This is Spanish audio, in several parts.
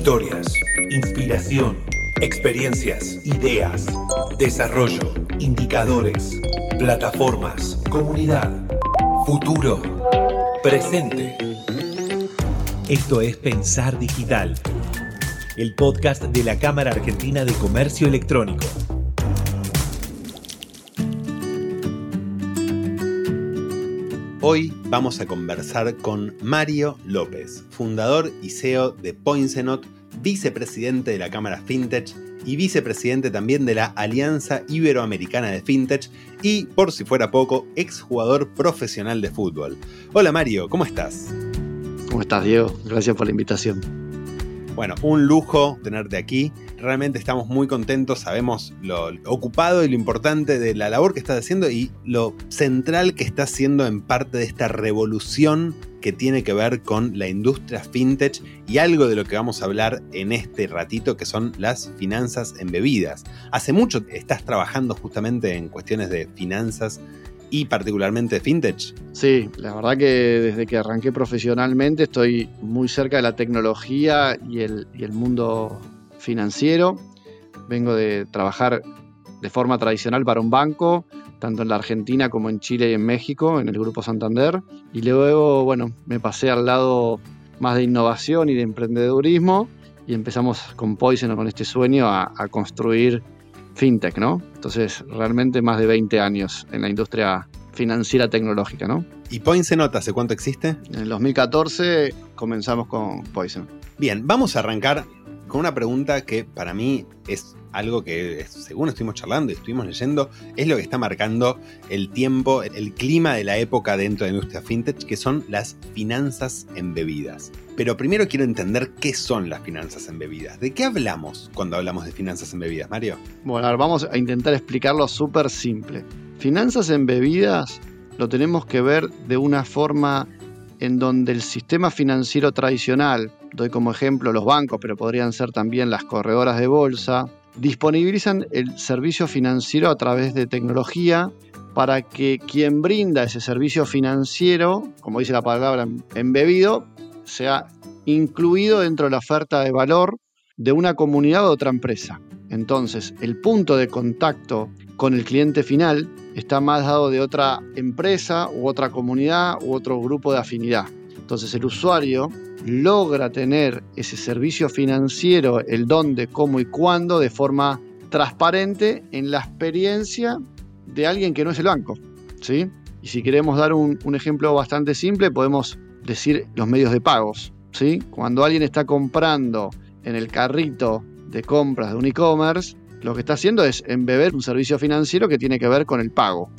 Historias, inspiración, experiencias, ideas, desarrollo, indicadores, plataformas, comunidad, futuro, presente. Esto es Pensar Digital, el podcast de la Cámara Argentina de Comercio Electrónico. Hoy vamos a conversar con Mario López, fundador y CEO de Poinsenot, vicepresidente de la Cámara FinTech y vicepresidente también de la Alianza Iberoamericana de FinTech y, por si fuera poco, exjugador profesional de fútbol. Hola Mario, ¿cómo estás? ¿Cómo estás Diego? Gracias por la invitación. Bueno, un lujo tenerte aquí. Realmente estamos muy contentos, sabemos lo ocupado y lo importante de la labor que estás haciendo y lo central que estás haciendo en parte de esta revolución que tiene que ver con la industria fintech y algo de lo que vamos a hablar en este ratito que son las finanzas embebidas. Hace mucho estás trabajando justamente en cuestiones de finanzas y particularmente fintech? Sí, la verdad que desde que arranqué profesionalmente estoy muy cerca de la tecnología y el, y el mundo financiero. Vengo de trabajar de forma tradicional para un banco, tanto en la Argentina como en Chile y en México, en el Grupo Santander. Y luego, bueno, me pasé al lado más de innovación y de emprendedurismo y empezamos con Poison, con este sueño, a, a construir fintech, ¿no? Entonces, realmente más de 20 años en la industria financiera tecnológica, ¿no? ¿Y Poison hace cuánto existe? En el 2014 comenzamos con Poison. Bien, vamos a arrancar con una pregunta que para mí es algo que, según estuvimos charlando y estuvimos leyendo, es lo que está marcando el tiempo, el clima de la época dentro de la industria fintech, que son las finanzas embebidas. Pero primero quiero entender qué son las finanzas embebidas. ¿De qué hablamos cuando hablamos de finanzas embebidas, Mario? Bueno, vamos a intentar explicarlo súper simple. Finanzas embebidas lo tenemos que ver de una forma en donde el sistema financiero tradicional, doy como ejemplo los bancos, pero podrían ser también las corredoras de bolsa, disponibilizan el servicio financiero a través de tecnología para que quien brinda ese servicio financiero, como dice la palabra embebido, sea incluido dentro de la oferta de valor de una comunidad o otra empresa. Entonces, el punto de contacto con el cliente final está más dado de otra empresa u otra comunidad u otro grupo de afinidad. Entonces el usuario logra tener ese servicio financiero, el dónde, cómo y cuándo, de forma transparente en la experiencia de alguien que no es el banco. ¿sí? Y si queremos dar un, ejemplo bastante simple, podemos decir los medios de pagos. ¿sí? Cuando alguien está comprando en el carrito de compras de un e-commerce, lo que está haciendo es embeber un servicio financiero que tiene que ver con el pago.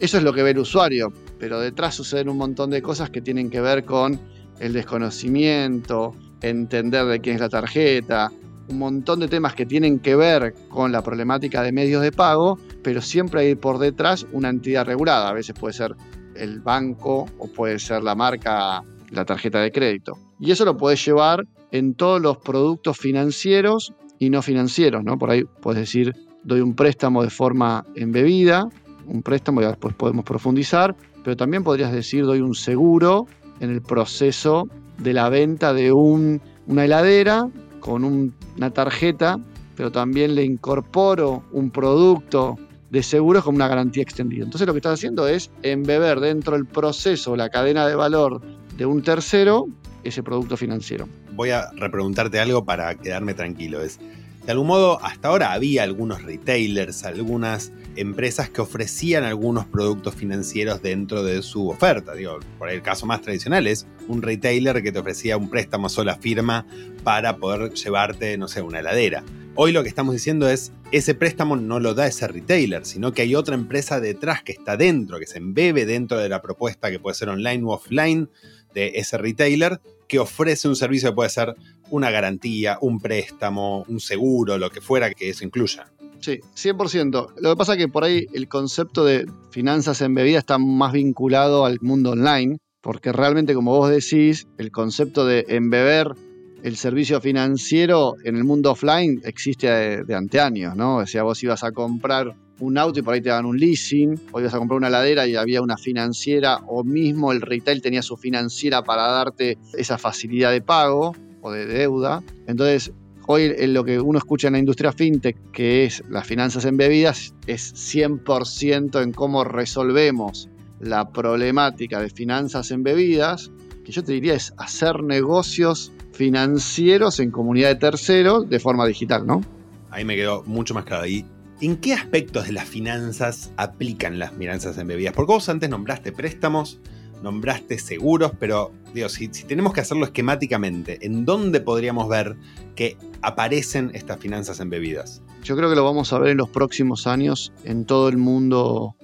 Eso es lo que ve el usuario, pero detrás suceden un montón de cosas que tienen que ver con el desconocimiento, entender de quién es la tarjeta, un montón de temas que tienen que ver con la problemática de medios de pago, pero siempre hay por detrás una entidad regulada. A veces puede ser el banco o puede ser la marca, la tarjeta de crédito. Y eso lo puedes llevar en todos los productos financieros y no financieros, ¿no? Por ahí puedes decir, doy un préstamo de forma embebida, un préstamo y después podemos profundizar, pero también podrías decir, doy un seguro en el proceso de la venta de una heladera con una tarjeta, pero también le incorporo un producto de seguros con una garantía extendida. Entonces lo que estás haciendo es embeber dentro del proceso, la cadena de valor de un tercero, ese producto financiero. Voy a repreguntarte algo para quedarme tranquilo. Es, de algún modo, hasta ahora había algunos retailers, algunas empresas que ofrecían algunos productos financieros dentro de su oferta. Digo, por el caso más tradicional es un retailer que te ofrecía un préstamo sola firma para poder llevarte, no sé, una heladera. Hoy lo que estamos diciendo es, ese préstamo no lo da ese retailer, sino que hay otra empresa detrás que está dentro, que se embebe dentro de la propuesta que puede ser online u offline de ese retailer, que ofrece un servicio que puede ser una garantía, un préstamo, un seguro, lo que fuera que eso incluya. Sí, 100%. Lo que pasa es que por ahí el concepto de finanzas embebidas está más vinculado al mundo online, porque realmente, como vos decís, el concepto de embeber el servicio financiero en el mundo offline existe de, de anteaños, ¿no? O sea, vos ibas a comprar un auto y por ahí te daban un leasing, o ibas a comprar una ladera y había una financiera, o mismo el retail tenía su financiera para darte esa facilidad de pago. o de deuda. Entonces, hoy en lo que uno escucha en la industria fintech, que es las finanzas embebidas, es 100% en cómo resolvemos la problemática de finanzas embebidas, que yo te diría es hacer negocios financieros en comunidad de terceros de forma digital, ¿no? Ahí me quedó mucho más claro. ¿Y en qué aspectos de las finanzas aplican las finanzas embebidas? Porque vos antes nombraste préstamos, nombraste seguros, pero digo, si, si, tenemos que hacerlo esquemáticamente, ¿en dónde podríamos ver que aparecen estas finanzas embebidas? Yo creo que lo vamos a ver en los próximos años en todo el mundo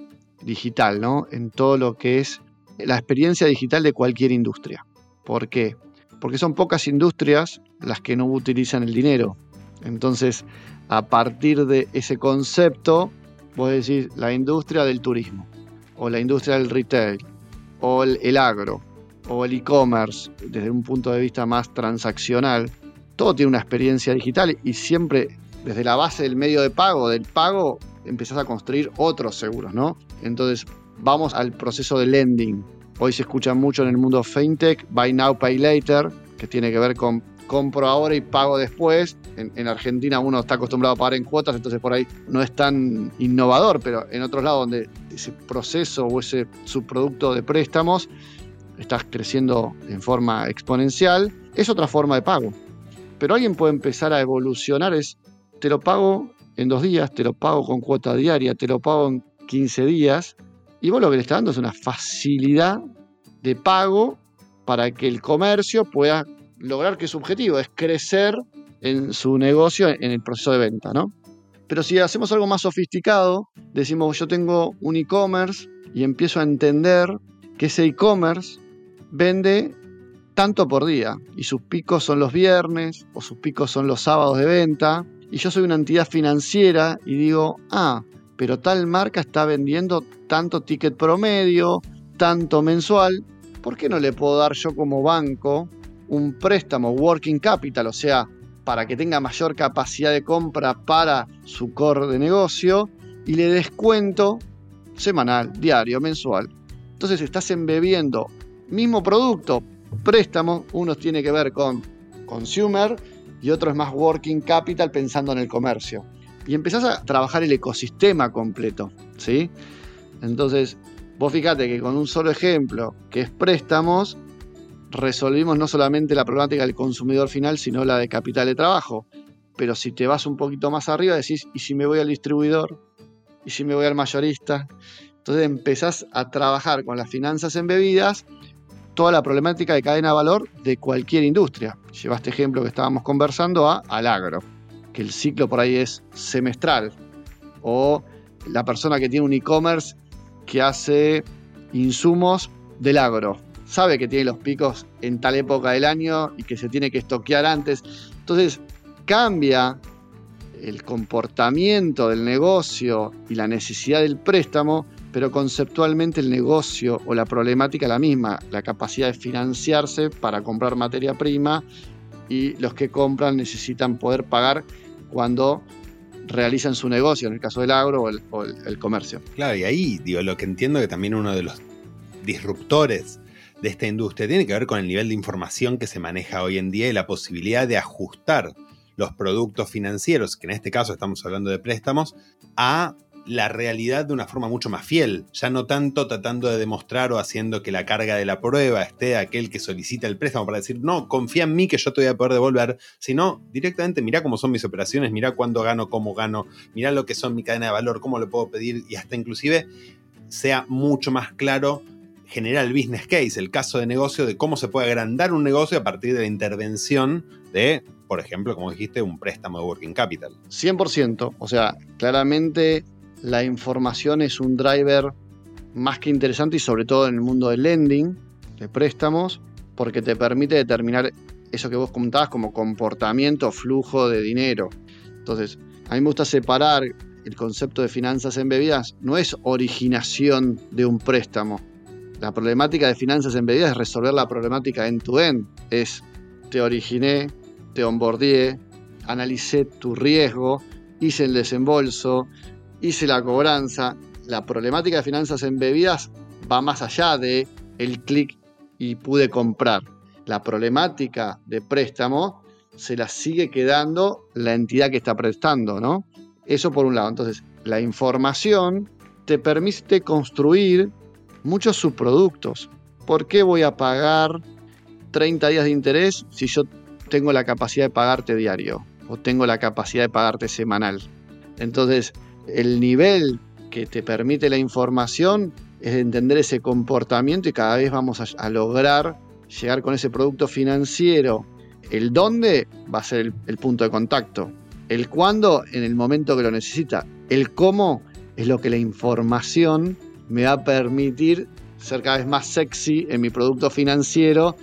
digital, ¿no? En todo lo que es la experiencia digital de cualquier industria. ¿Por qué? Porque son pocas industrias las que no utilizan el dinero. Entonces, a partir de ese concepto, vos decís la industria del turismo, o la industria del retail, o el, agro, o el e-commerce, desde un punto de vista más transaccional, todo tiene una experiencia digital y siempre desde la base del medio de pago, del pago, empezás a construir otros seguros, ¿no? Entonces, vamos al proceso de lending. Hoy se escucha mucho en el mundo fintech, buy now, pay later, que tiene que ver con compro ahora y pago después. En, en, Argentina uno está acostumbrado a pagar en cuotas, entonces por ahí no es tan innovador, pero en otros lados donde ese proceso o ese subproducto de préstamos está creciendo en forma exponencial, es otra forma de pago. Pero alguien puede empezar a evolucionar, es te lo pago en dos días, te lo pago con cuota diaria, te lo pago en 15 días, y vos lo que le estás dando es una facilidad de pago para que el comercio pueda lograr que su objetivo es crecer en su negocio en el proceso de venta, ¿no? Pero si hacemos algo más sofisticado, decimos yo tengo un e-commerce y empiezo a entender que ese e-commerce vende tanto por día y sus picos son los viernes o sus picos son los sábados de venta y yo soy una entidad financiera y digo, ah, pero tal marca está vendiendo tanto ticket promedio, tanto mensual, ¿por qué no le puedo dar yo como banco un préstamo working capital, o sea, para que tenga mayor capacidad de compra para su core de negocio y le descuento semanal, diario, mensual? Entonces estás embebiendo mismo producto, préstamo, uno tiene que ver con consumer y otro es más working capital pensando en el comercio. Y empezás a trabajar el ecosistema completo, ¿sí? Entonces, vos fíjate que con un solo ejemplo, que es préstamos, resolvimos no solamente la problemática del consumidor final, sino la de capital de trabajo. Pero si te vas un poquito más arriba, decís, ¿y si me voy al distribuidor? ¿Y si me voy al mayorista? Entonces empezás a trabajar con las finanzas embebidas toda la problemática de cadena de valor de cualquier industria. Llevaste ejemplo que estábamos conversando a, al agro, que el ciclo por ahí es semestral. O la persona que tiene un e-commerce que hace insumos del agro. Sabe que tiene los picos en tal época del año y que se tiene que estoquear antes. Entonces cambia el comportamiento del negocio y la necesidad del préstamo pero conceptualmente el negocio o la problemática es la misma, la capacidad de financiarse para comprar materia prima y los que compran necesitan poder pagar cuando realizan su negocio, en el caso del agro o el, el comercio. Claro, y ahí digo, lo que entiendo que también uno de los disruptores de esta industria tiene que ver con el nivel de información que se maneja hoy en día y la posibilidad de ajustar los productos financieros, que en este caso estamos hablando de préstamos, a la realidad de una forma mucho más fiel, ya no tanto tratando de demostrar o haciendo que la carga de la prueba esté aquel que solicita el préstamo para decir, no, confía en mí que yo te voy a poder devolver, sino directamente mira cómo son mis operaciones, mira cuándo gano, cómo gano, mira lo que son mi cadena de valor, cómo lo puedo pedir y hasta inclusive sea mucho más claro generar el business case, el caso de negocio de cómo se puede agrandar un negocio a partir de la intervención de, por ejemplo, como dijiste, un préstamo de working capital. 100%, o sea, claramente la información es un driver más que interesante y sobre todo en el mundo del lending, de préstamos, porque te permite determinar eso que vos comentabas como comportamiento, flujo de dinero. Entonces, a mí me gusta separar el concepto de finanzas embebidas, no es originación de un préstamo. La problemática de finanzas embebidas es resolver la problemática end-to-end. Es, te originé, te onboardé, analicé tu riesgo, hice el desembolso, hice la cobranza. La problemática de finanzas embebidas va más allá de el clic y pude comprar. la problemática de préstamo se la sigue quedando la entidad que está prestando, ¿no? Eso por un lado. Entonces, la información te permite construir muchos subproductos. ¿Por qué voy a pagar 30 días de interés si yo tengo la capacidad de pagarte diario o tengo la capacidad de pagarte semanal? Entonces, el nivel que te permite la información es entender ese comportamiento y cada vez vamos a, lograr llegar con ese producto financiero. El dónde va a ser el, el punto de contacto. El cuándo en el momento que lo necesita. El cómo es lo que la información me va a permitir ser cada vez más sexy en mi producto financiero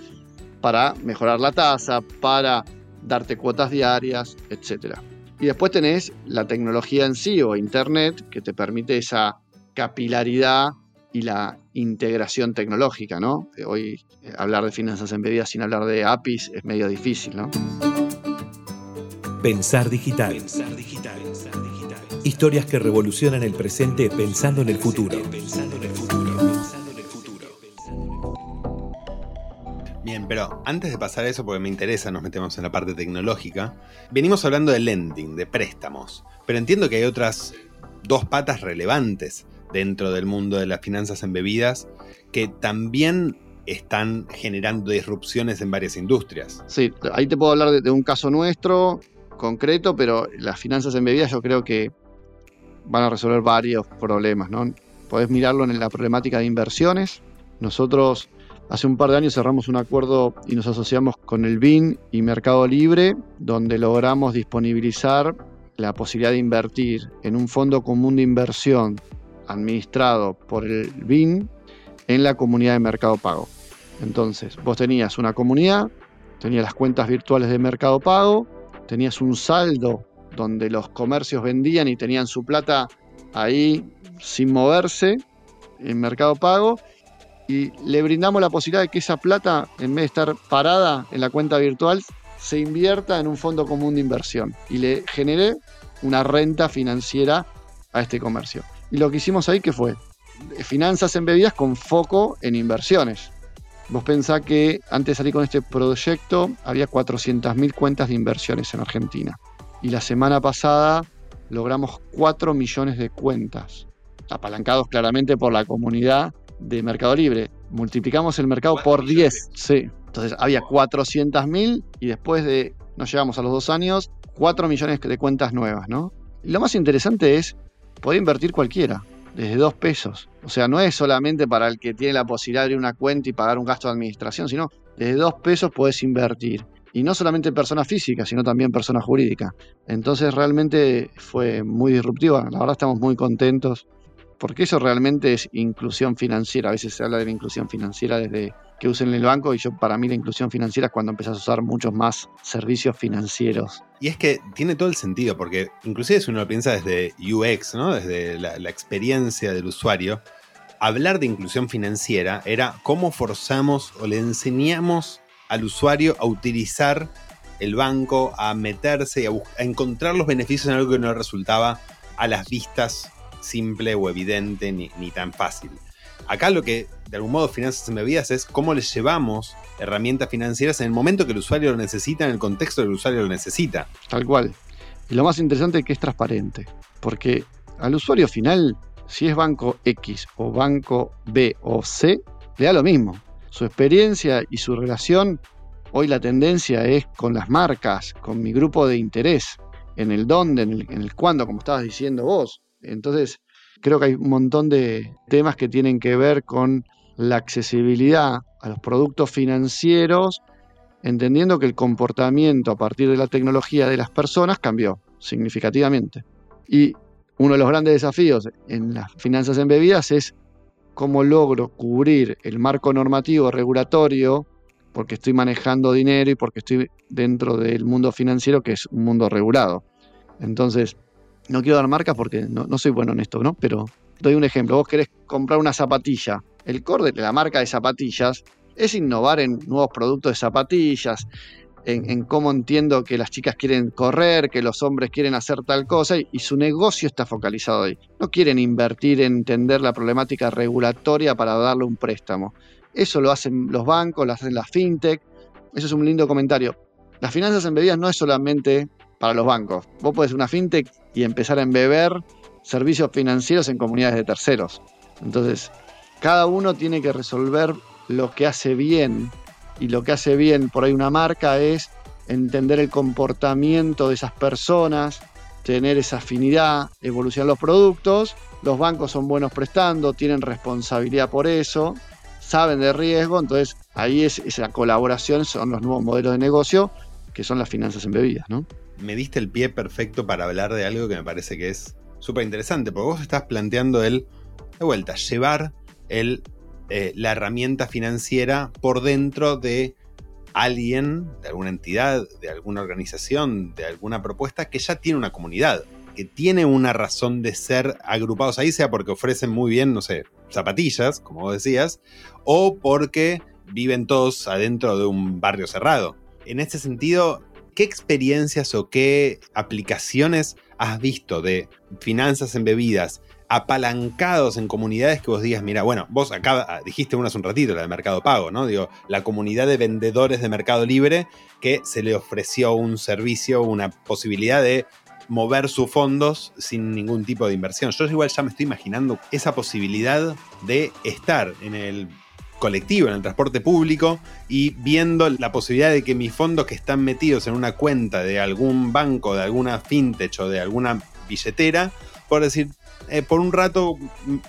para mejorar la tasa, para darte cuotas diarias, etc. Y después tenés la tecnología en sí o Internet que te permite esa capilaridad y la integración tecnológica, ¿no? Hoy eh, hablar de finanzas embebidas sin hablar de APIs es medio difícil, ¿no? Pensar digital. Historias que revolucionan el presente pensando en el futuro. Bien, pero antes de pasar a eso, porque me interesa, nos metemos en la parte tecnológica, venimos hablando de lending, de préstamos, pero entiendo que hay otras dos patas relevantes dentro del mundo de las finanzas embebidas que también están generando disrupciones en varias industrias. Sí, ahí te puedo hablar de, un caso nuestro concreto, pero las finanzas embebidas yo creo que van a resolver varios problemas, ¿no? Podés mirarlo en la problemática de inversiones. Nosotros hace un par de años cerramos un acuerdo y nos asociamos con el BIN y Mercado Libre, donde logramos disponibilizar la posibilidad de invertir en un fondo común de inversión administrado por el BIN en la comunidad de Mercado Pago. Entonces, vos tenías una comunidad, tenías las cuentas virtuales de Mercado Pago, tenías un saldo donde los comercios vendían y tenían su plata ahí sin moverse en Mercado Pago y le brindamos la posibilidad de que esa plata, en vez de estar parada en la cuenta virtual, se invierta en un fondo común de inversión y le genere una renta financiera a este comercio. Y lo que hicimos ahí, que fue? Finanzas embebidas con foco en inversiones. Vos pensás que antes de salir con este proyecto había 400.000 cuentas de inversiones en Argentina. Y la semana pasada logramos 4 millones de cuentas, apalancados claramente por la comunidad de Mercado Libre. Multiplicamos el mercado por 10. Sí. Entonces había 400.000 y después de, no llegamos a los dos años, 4 millones de cuentas nuevas, ¿no? Y lo más interesante es puede invertir cualquiera, desde dos pesos. O sea, no es solamente para el que tiene la posibilidad de abrir una cuenta y pagar un gasto de administración, sino desde dos pesos puedes invertir. Y no solamente persona física, sino también persona jurídica. Entonces realmente fue muy disruptiva. La verdad estamos muy contentos porque eso realmente es inclusión financiera. A veces se habla de la inclusión financiera desde que usen el banco y yo para mí la inclusión financiera es cuando empezás a usar muchos más servicios financieros. Y es que tiene todo el sentido, porque inclusive si uno lo piensa desde UX, ¿no? desde la experiencia del usuario, hablar de inclusión financiera era cómo forzamos o le enseñamos al usuario a utilizar el banco, a meterse y a, a, encontrar los beneficios en algo que no resultaba a las vistas simple o evidente ni, ni tan fácil. Acá lo que de algún modo Finanzas Embebidas es cómo les llevamos herramientas financieras en el momento que el usuario lo necesita, en el contexto que el usuario lo necesita. Tal cual. Y lo más interesante es que es transparente, porque al usuario final, si es banco X o banco B o C, le da lo mismo. Su experiencia y su relación, hoy la tendencia es con las marcas, con mi grupo de interés, en el dónde, en el, cuándo, como estabas diciendo vos. Entonces, creo que hay un montón de temas que tienen que ver con la accesibilidad a los productos financieros, entendiendo que el comportamiento a partir de la tecnología de las personas cambió significativamente. Y uno de los grandes desafíos en las finanzas embebidas es cómo logro cubrir el marco normativo regulatorio, porque estoy manejando dinero y porque estoy dentro del mundo financiero, que es un mundo regulado. Entonces, no quiero dar marcas porque no, soy bueno en esto, ¿no? Pero doy un ejemplo. Vos querés comprar una zapatilla. El core de la marca de zapatillas es innovar en nuevos productos de zapatillas, en, cómo entiendo que las chicas quieren correr, que los hombres quieren hacer tal cosa y, su negocio está focalizado ahí. No quieren invertir en entender la problemática regulatoria para darle un préstamo. Eso lo hacen los bancos, lo hacen las fintech, eso es un lindo comentario. Las finanzas embebidas no es solamente para los bancos. Vos podés una fintech y empezar a embeber servicios financieros en comunidades de terceros. Entonces, cada uno tiene que resolver lo que hace bien. Y lo que hace bien por ahí una marca es entender el comportamiento de esas personas, tener esa afinidad, evolucionar los productos. Los bancos son buenos prestando, tienen responsabilidad por eso, saben de riesgo, entonces ahí es esa colaboración, son los nuevos modelos de negocio que son las finanzas embebidas, ¿no? Me diste el pie perfecto para hablar de algo que me parece que es súper interesante, porque vos estás planteando el, de vuelta, llevar el, eh, la herramienta financiera por dentro de alguien, de alguna entidad, de alguna organización, de alguna propuesta que ya tiene una comunidad, que tiene una razón de ser agrupados ahí, sea porque ofrecen muy bien, no sé, zapatillas, como vos decías, o porque viven todos adentro de un barrio cerrado. En este sentido, ¿qué experiencias o qué aplicaciones has visto de finanzas embebidas apalancados en comunidades que vos digas, mira, bueno, vos acá ah, dijiste una hace un ratito, la de Mercado Pago, ¿no? Digo, la comunidad de vendedores de Mercado Libre que se le ofreció un servicio, una posibilidad de mover sus fondos sin ningún tipo de inversión. Yo igual ya me estoy imaginando esa posibilidad de estar en el colectivo, en el transporte público y viendo la posibilidad de que mis fondos que están metidos en una cuenta de algún banco, de alguna fintech o de alguna billetera, por decir, eh, por un rato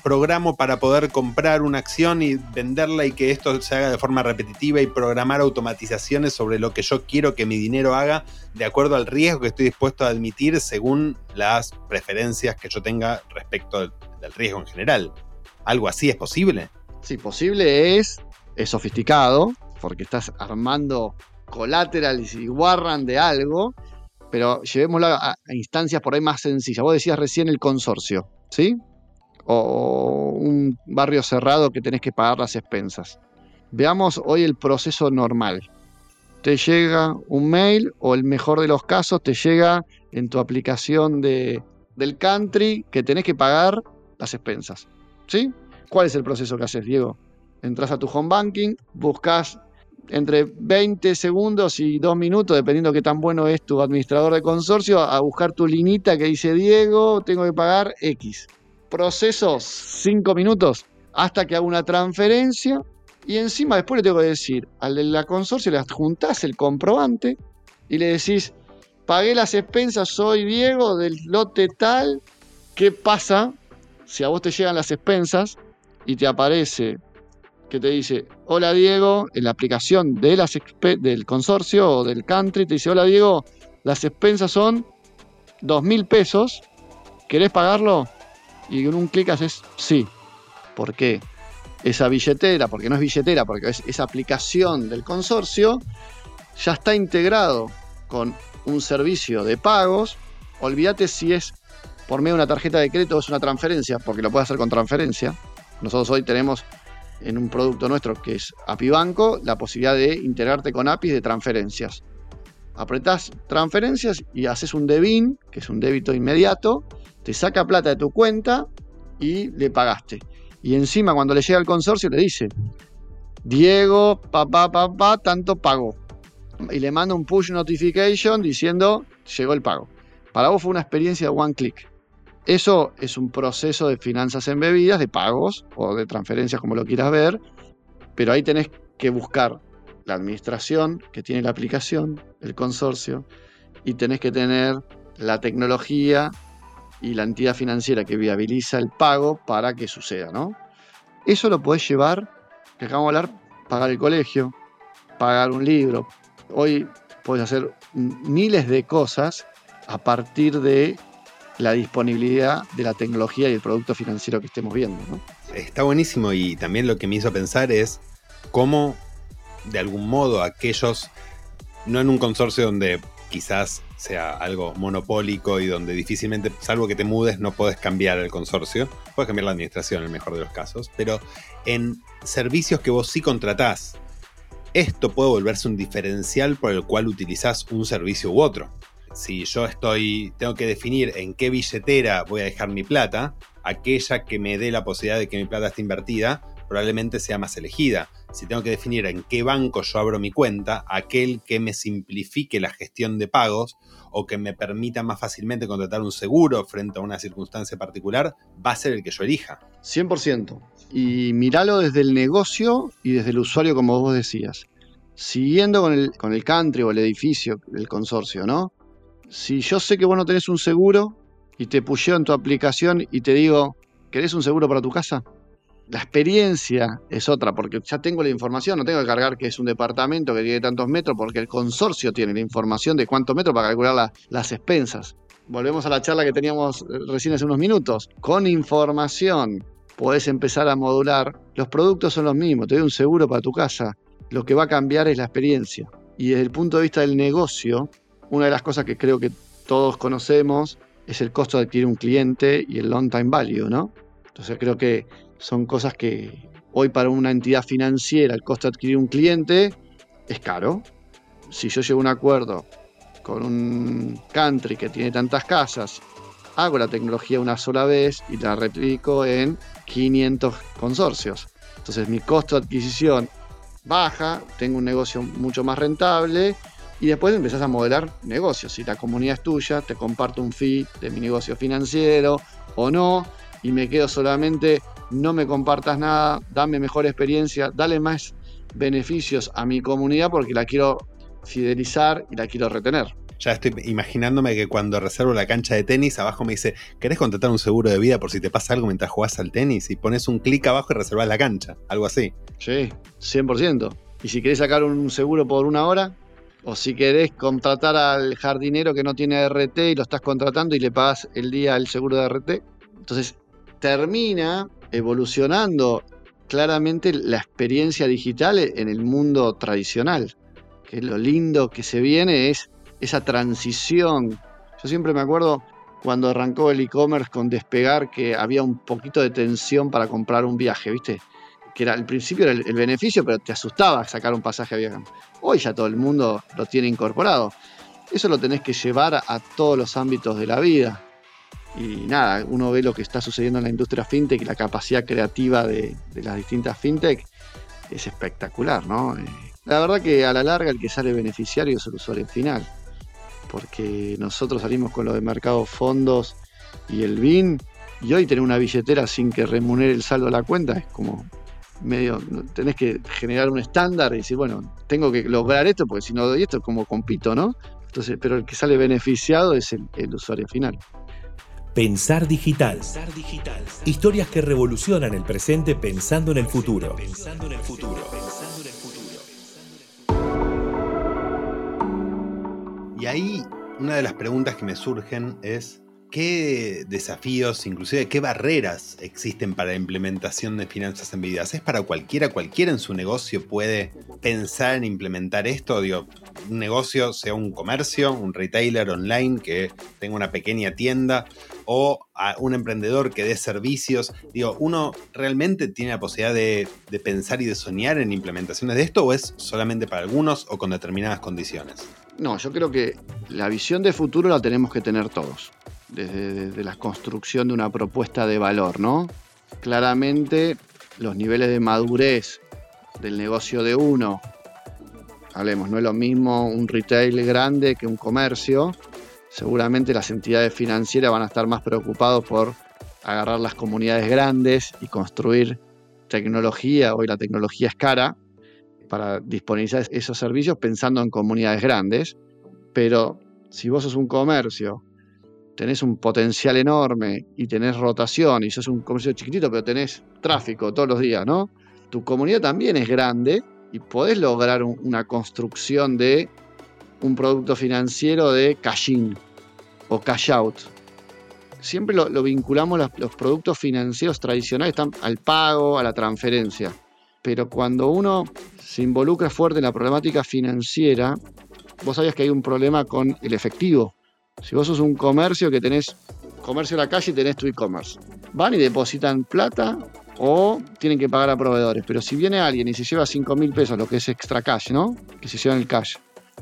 programo para poder comprar una acción y venderla y que esto se haga de forma repetitiva y programar automatizaciones sobre lo que yo quiero que mi dinero haga de acuerdo al riesgo que estoy dispuesto a admitir según las preferencias que yo tenga respecto del, riesgo en general. ¿Algo así es posible? Sí, posible es, es sofisticado, porque estás armando collaterals y warran de algo pero llevémoslo a, instancias por ahí más sencillas. Vos decías recién el consorcio, ¿sí? O un barrio cerrado que tenés que pagar las expensas. Veamos hoy el proceso normal. Te llega un mail o el mejor de los casos te llega en tu aplicación de, del country que tenés que pagar las expensas. ¿Sí? ¿Cuál es el proceso que haces, Diego? Entras a tu home banking, buscas entre 20 segundos y 2 minutos, dependiendo de qué tan bueno es tu administrador de consorcio, a buscar tu linita que dice Diego, tengo que pagar X. Proceso 5 minutos hasta que haga una transferencia y encima después le tengo que decir al de la consorcio, le adjuntás el comprobante y le decís, pagué las expensas, soy Diego del lote tal, ¿qué pasa si a vos te llegan las expensas y te aparece que te dice, hola Diego, en la aplicación de las del consorcio o del country, te dice, hola Diego, las expensas son dos mil pesos, ¿querés pagarlo? Y con un clic haces sí. ¿Por qué? Esa billetera, porque no es billetera, porque es esa aplicación del consorcio, ya está integrado con un servicio de pagos. Olvídate si es por medio de una tarjeta de crédito o es una transferencia, porque lo puedes hacer con transferencia. Nosotros hoy tenemos en un producto nuestro que es API Banco la posibilidad de integrarte con APIs de transferencias. Apretás transferencias y haces un DEBIN, que es un débito inmediato, te saca plata de tu cuenta y le pagaste. Y encima cuando le llega al consorcio le dice, Diego, papá, papá, tanto pagó. Y le manda un push notification diciendo, llegó el pago. Para vos fue una experiencia de one click. Eso es un proceso de finanzas embebidas, de pagos o de transferencias, como lo quieras ver, pero ahí tenés que buscar la administración que tiene la aplicación, el consorcio, y tenés que tener la tecnología y la entidad financiera que viabiliza el pago para que suceda, ¿no? Eso lo podés llevar, que acabamos de hablar, pagar el colegio, pagar un libro. Hoy podés hacer miles de cosas a partir de la disponibilidad de la tecnología y el producto financiero que estemos viendo. Está buenísimo y también lo que me hizo pensar es cómo de algún modo aquellos, no en un consorcio donde quizás sea algo monopólico y donde difícilmente, salvo que te mudes, no puedes cambiar el consorcio, puedes cambiar la administración en el mejor de los casos, pero en servicios que vos sí contratás, esto puede volverse un diferencial por el cual utilizás un servicio u otro si yo estoy, tengo que definir en qué billetera voy a dejar mi plata, aquella que me dé la posibilidad de que mi plata esté invertida, probablemente sea más elegida. Si tengo que definir en qué banco yo abro mi cuenta, aquel que me simplifique la gestión de pagos o que me permita más fácilmente contratar un seguro frente a una circunstancia particular, va a ser el que yo elija. 100%. Y míralo desde el negocio y desde el usuario, como vos decías. Siguiendo con el, con el country o el edificio del consorcio, ¿no? Si yo sé que vos no tenés un seguro y te pusheo en tu aplicación y te digo, ¿querés un seguro para tu casa? La experiencia es otra, porque ya tengo la información, no tengo que cargar que es un departamento que tiene tantos metros, porque el consorcio tiene la información de cuántos metros para calcular las expensas. Volvemos a la charla que teníamos eh, recién hace unos minutos. Con información podés empezar a modular. Los productos son los mismos, te doy un seguro para tu casa. Lo que va a cambiar es la experiencia. Y desde el punto de vista del negocio, una de las cosas que creo que todos conocemos es el costo de adquirir un cliente y el long time value, ¿no? Entonces creo que son cosas que hoy para una entidad financiera el costo de adquirir un cliente es caro. Si yo llego a un acuerdo con un country que tiene tantas casas, hago la tecnología una sola vez y la replico en 500 consorcios. Entonces mi costo de adquisición baja, tengo un negocio mucho más rentable y después empezás a modelar negocios. Si la comunidad es tuya, te comparto un fee de mi negocio financiero o no y me quedo solamente no me compartas nada, dame mejor experiencia, dale más beneficios a mi comunidad porque la quiero fidelizar y la quiero retener. Ya estoy imaginándome que cuando reservo la cancha de tenis, abajo me dice, ¿querés contratar un seguro de vida por si te pasa algo mientras jugás al tenis? Y pones un clic abajo y reservas la cancha, algo así. Sí, 100%. Y si querés sacar un seguro por una hora, o si querés contratar al jardinero que no tiene RT y lo estás contratando y le pagas el día el seguro de RT. Entonces, termina evolucionando claramente la experiencia digital en el mundo tradicional. Que lo lindo que se viene es esa transición. Yo siempre me acuerdo cuando arrancó el e-commerce con despegar que había un poquito de tensión para comprar un viaje, ¿viste? Que era al principio era el, beneficio, pero te asustaba sacar un pasaje a viaje. Hoy ya todo el mundo lo tiene incorporado. Eso lo tenés que llevar a todos los ámbitos de la vida. Y nada, uno ve lo que está sucediendo en la industria fintech y la capacidad creativa de, las distintas fintech es espectacular, ¿no? Eh, la verdad que a la larga el que sale beneficiario es el usuario final, porque nosotros salimos con lo de mercado fondos y el BIN, y hoy tener una billetera sin que remunere el saldo a la cuenta es como medio, tenés que generar un estándar y decir, bueno, tengo que lograr esto, porque si no doy esto, como compito, ¿no? Entonces, pero el que sale beneficiado es el usuario final. Pensar digital. Historias que revolucionan el presente pensando en el futuro. Y ahí una de las preguntas que me surgen es ¿qué desafíos, inclusive qué barreras existen para la implementación de finanzas en vidas? ¿Es para cualquiera? ¿Cualquiera en su negocio puede pensar en implementar esto? Digo, un negocio, sea un comercio, un retailer online que tenga una pequeña tienda o un emprendedor que dé servicios. Digo, ¿uno realmente tiene la posibilidad de pensar y de soñar en implementaciones de esto o es solamente para algunos o con determinadas condiciones? No, yo creo que la visión de futuro la tenemos que tener todos desde, la construcción de una propuesta de valor, ¿no? Claramente los niveles de madurez del negocio de uno, hablemos, no es lo mismo un retail grande que un comercio, seguramente las entidades financieras van a estar más preocupados por agarrar las comunidades grandes y construir tecnología, hoy la tecnología es cara, para disponibilizar esos servicios pensando en comunidades grandes, pero si vos sos un comercio tenés un potencial enorme y tenés rotación y sos un comercio chiquitito, pero tenés tráfico todos los días, ¿no? Tu comunidad también es grande y podés lograr una construcción de un producto financiero de cash in o cash out. Siempre lo, vinculamos, los, los, productos financieros tradicionales están al pago, a la transferencia. Pero cuando uno se involucra fuerte en la problemática financiera, vos sabías que hay un problema con el efectivo si vos sos un comercio que tenés comercio en la calle y tenés tu e-commerce, van y depositan plata o tienen que pagar a proveedores. Pero si viene alguien y se lleva 5 mil pesos, lo que es extra cash, ¿no? Que se lleva en el cash,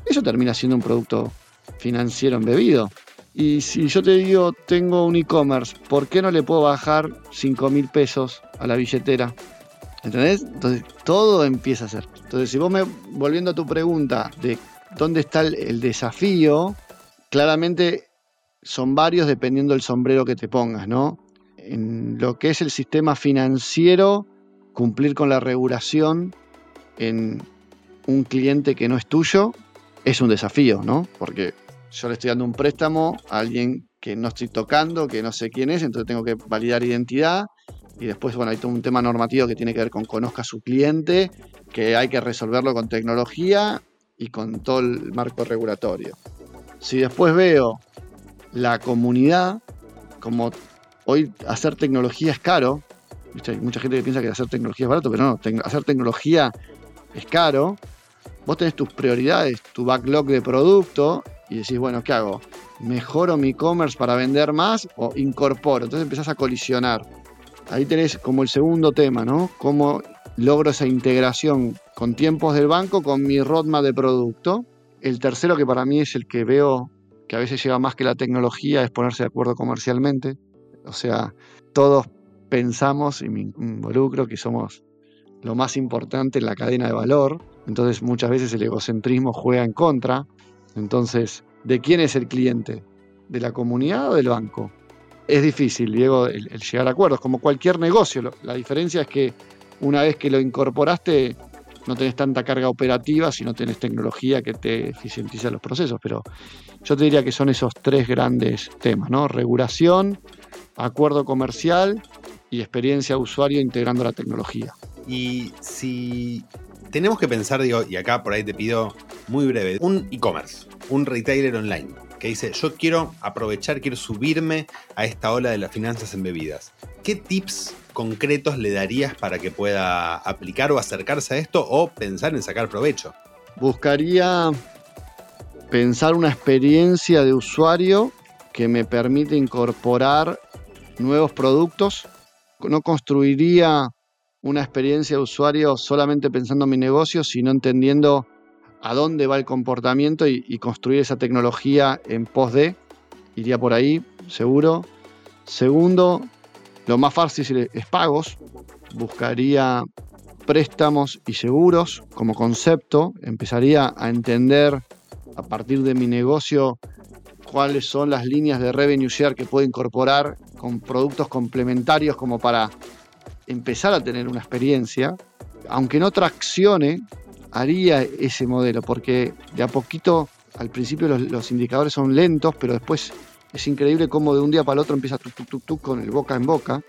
eso termina siendo un producto financiero embebido. Y si yo te digo, tengo un e-commerce, ¿por qué no le puedo bajar 5 mil pesos a la billetera? ¿Entendés? Entonces todo empieza a ser. Entonces, si vos me, volviendo a tu pregunta de dónde está el, desafío, claramente son varios dependiendo del sombrero que te pongas, ¿no? En lo que es el sistema financiero, cumplir con la regulación en un cliente que no es tuyo es un desafío, ¿no? Porque yo le estoy dando un préstamo a alguien que no estoy tocando, que no sé quién es, entonces tengo que validar identidad. Y después, bueno, hay todo un tema normativo que tiene que ver con conozca a su cliente, que hay que resolverlo con tecnología y con todo el marco regulatorio. Si después veo la comunidad, como hoy hacer tecnología es caro, hay mucha gente que piensa que hacer tecnología es barato, pero no, hacer tecnología es caro. Vos tenés tus prioridades, tu backlog de producto y decís, bueno, ¿qué hago? ¿Mejoro mi e-commerce para vender más o incorporo? Entonces empezás a colisionar. Ahí tenés como el segundo tema, ¿no? Cómo logro esa integración con tiempos del banco con mi roadmap de producto. El tercero, que para mí es el que veo que a veces lleva más que la tecnología, es ponerse de acuerdo comercialmente. O sea, todos pensamos, y me involucro, que somos lo más importante en la cadena de valor. Entonces muchas veces el egocentrismo juega en contra. Entonces, ¿de quién es el cliente? ¿De la comunidad o del banco? Es difícil, Diego, el, llegar a acuerdos, como cualquier negocio. La diferencia es que una vez que lo incorporaste, no tenés tanta carga operativa, si no tenés tecnología que te eficientiza los procesos. Pero yo te diría que son esos tres grandes temas, ¿no? Regulación, acuerdo comercial y experiencia usuario integrando la tecnología. Y si tenemos que pensar, digo, y acá por ahí te pido muy breve, un e-commerce, un retailer online, que dice, yo quiero aprovechar, quiero subirme a esta ola de las finanzas embebidas. ¿Qué tips concretos le darías para que pueda aplicar o acercarse a esto o pensar en sacar provecho? Buscaría pensar una experiencia de usuario que me permite incorporar nuevos productos. No construiría una experiencia de usuario solamente pensando en mi negocio, sino entendiendo a dónde va el comportamiento y, construir esa tecnología en pos de. Iría por ahí, seguro. Segundo, lo más fácil es pagos. Buscaría préstamos y seguros como concepto. Empezaría a entender a partir de mi negocio cuáles son las líneas de revenue share que puedo incorporar con productos complementarios como para empezar a tener una experiencia, aunque no traccione, haría ese modelo, porque de a poquito, al principio los, indicadores son lentos, pero después es increíble cómo de un día para el otro empieza tuk, con el boca en boca.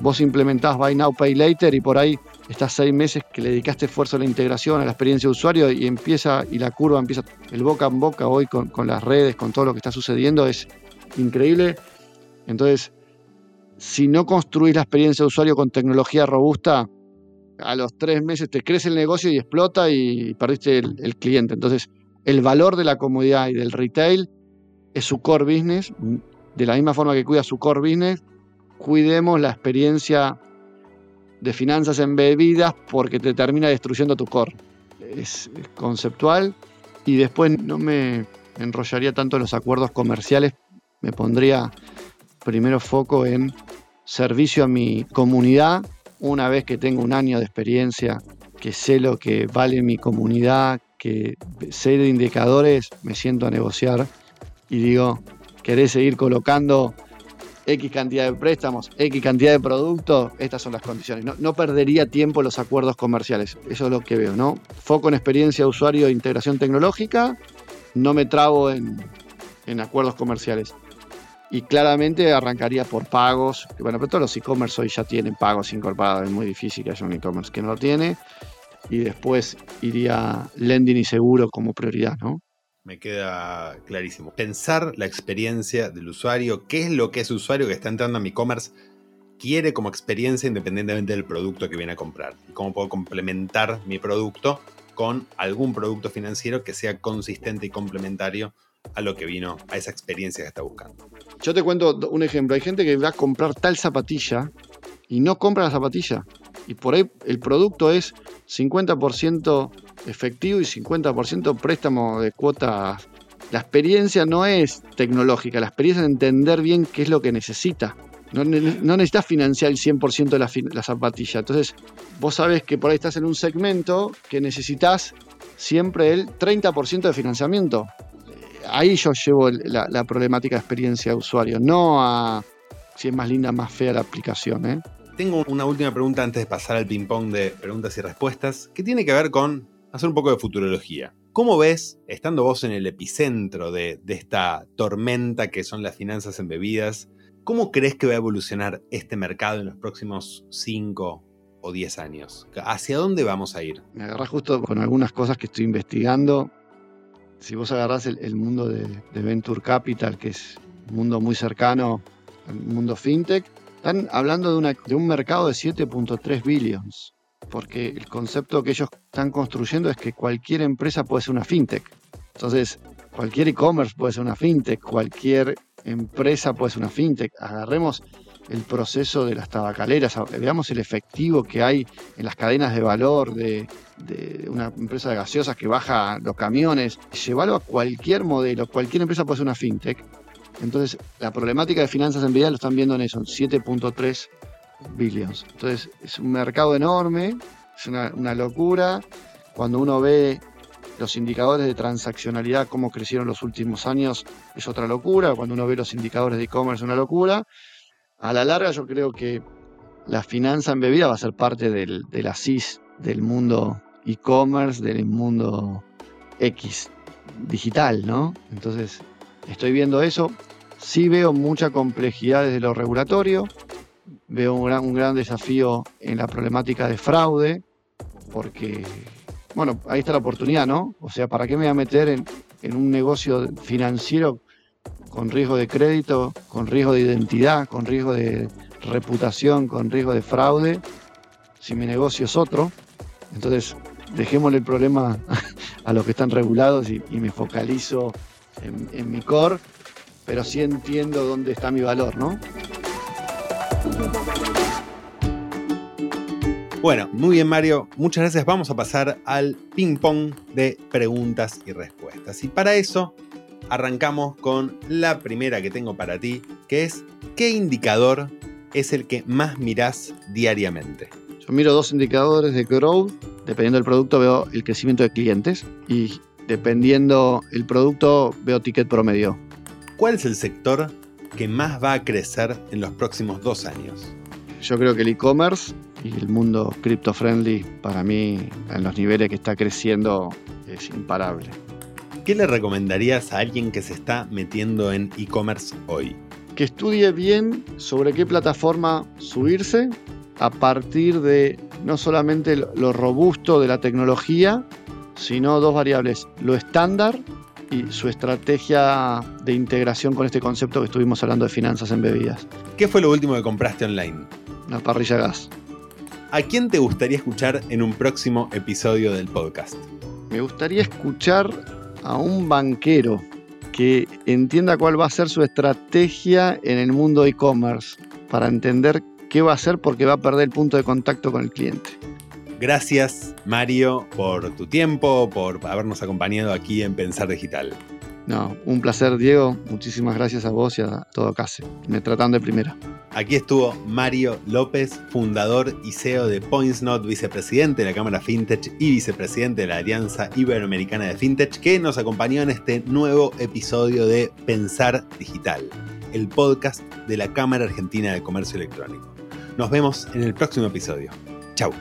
Vos implementás Buy Now, Pay Later y por ahí estás seis meses que le dedicaste esfuerzo a la integración, a la experiencia de usuario y empieza, y la curva empieza, el boca en boca hoy con, con las redes, con todo lo que está sucediendo, es increíble. Entonces, si no construís la experiencia de usuario con tecnología robusta, a los tres meses te crece el negocio y explota y perdiste el, cliente. Entonces, el valor de la comodidad y del retail es su core business. De la misma forma que cuida su core business, cuidemos la experiencia de finanzas embebidas porque te termina destruyendo tu core. Es, es conceptual y después no me enrollaría tanto en los acuerdos comerciales, me pondría primero foco en servicio a mi comunidad. Una vez que tengo un año de experiencia, que sé lo que vale mi comunidad, que sé de indicadores, me siento a negociar y digo, ¿querés seguir colocando X cantidad de préstamos, X cantidad de productos? Estas son las condiciones. No, perdería tiempo los acuerdos comerciales. Eso es lo que veo, ¿no? Foco en experiencia de usuario e integración tecnológica. No me trabo en, en acuerdos comerciales. Y claramente arrancaría por pagos. Bueno, pero todos los e-commerce hoy ya tienen pagos incorporados. Es muy difícil que haya un e-commerce que no lo tiene. Y después iría lending y seguro como prioridad, ¿no? Me queda clarísimo. Pensar la experiencia del usuario, qué es lo que ese usuario que está entrando a mi e-commerce quiere como experiencia independientemente del producto que viene a comprar. Y cómo puedo complementar mi producto con algún producto financiero que sea consistente y complementario a lo que vino, a esa experiencia que está buscando. Yo te cuento un ejemplo. Hay gente que va a comprar tal zapatilla y no compra la zapatilla. Y por ahí el producto es 50% efectivo y 50% préstamo de cuotas. La experiencia no es tecnológica, la experiencia es entender bien qué es lo que necesita. No, necesitas financiar el 100% de la, la, zapatilla. Entonces, vos sabés que por ahí estás en un segmento que necesitas siempre el 30% de financiamiento. Ahí yo llevo la, la, problemática de experiencia de usuario, no a si es más linda, más fea la aplicación. ¿eh? Tengo una última pregunta antes de pasar al ping-pong de preguntas y respuestas, que tiene que ver con hacer un poco de futurología. ¿Cómo ves, estando vos en el epicentro de, esta tormenta que son las finanzas embebidas, cómo crees que va a evolucionar este mercado en los próximos 5 o 10 años? ¿Hacia dónde vamos a ir? Me agarras justo con algunas cosas que estoy investigando. Si vos agarrás el, mundo de, Venture Capital, que es un mundo muy cercano al mundo fintech, están hablando de, un mercado de 7.3 billions porque el concepto que ellos están construyendo es que cualquier empresa puede ser una fintech. Entonces, cualquier e-commerce puede ser una fintech, cualquier empresa puede ser una fintech. Agarremos el proceso de las tabacaleras, veamos el efectivo que hay en las cadenas de valor de, una empresa de gaseosas que baja los camiones, llevarlo a cualquier modelo, cualquier empresa puede ser una fintech. Entonces, la problemática de finanzas en vida lo están viendo en eso, 7.3 billions. Entonces es un mercado enorme, es una, locura. Cuando uno ve los indicadores de transaccionalidad, cómo crecieron los últimos años, es otra locura. Cuando uno ve los indicadores de e-commerce, es una locura. A la larga yo creo que la finanza embebida va a ser parte del, de la CIS del mundo e-commerce, del mundo X digital, ¿no? Entonces, estoy viendo eso. Sí veo mucha complejidad desde lo regulatorio veo un gran, desafío en la problemática de fraude, porque, bueno, ahí está la oportunidad, ¿no? O sea, ¿para qué me voy a meter en, un negocio financiero con riesgo de crédito, con riesgo de identidad, con riesgo de reputación, con riesgo de fraude, si mi negocio es otro? Entonces, dejémosle el problema a los que están regulados y, me focalizo en, en mi core, pero sí entiendo dónde está mi valor, ¿no? Bueno, muy bien Mario, muchas gracias. Vamos a pasar al ping pong de preguntas y respuestas. Y para eso arrancamos con la primera que tengo para ti, que es ¿qué indicador es el que más mirás diariamente? Yo miro dos indicadores de growth. Dependiendo del producto veo el crecimiento de clientes y dependiendo el producto veo ticket promedio. ¿Cuál es el sector que más va a crecer en los próximos dos años? Yo creo que el e-commerce y el mundo crypto friendly para mí en los niveles que está creciendo es imparable. ¿Qué le recomendarías a alguien que se está metiendo en e-commerce hoy? Que estudie bien sobre qué plataforma subirse a partir de no solamente lo robusto de la tecnología, sino dos variables, lo estándar y su estrategia de integración con este concepto que estuvimos hablando de finanzas en bebidas. ¿Qué fue lo último que compraste online? Una parrilla gas. ¿A quién te gustaría escuchar en un próximo episodio del podcast? Me gustaría escuchar a un banquero que entienda cuál va a ser su estrategia en el mundo e-commerce para entender qué va a hacer porque va a perder el punto de contacto con el cliente. Gracias, Mario, por tu tiempo, por habernos acompañado aquí en Pensar Digital. No, un placer, Diego. Muchísimas gracias a vos y a todo Case. Me tratan de primera. Aquí estuvo Mario López, fundador y CEO de PointsNot, vicepresidente de la Cámara FinTech y vicepresidente de la Alianza Iberoamericana de FinTech, que nos acompañó en este nuevo episodio de Pensar Digital, el podcast de la Cámara Argentina de Comercio Electrónico. Nos vemos en el próximo episodio. Chau.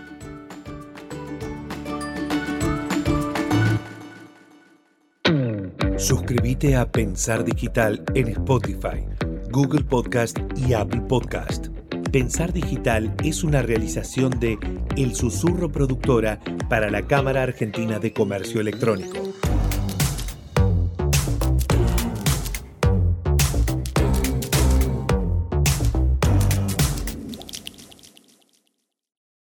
Suscríbete a Pensar Digital en Spotify, Google Podcast y Apple Podcast. Pensar Digital es una realización de El Susurro Productora para la Cámara Argentina de Comercio Electrónico.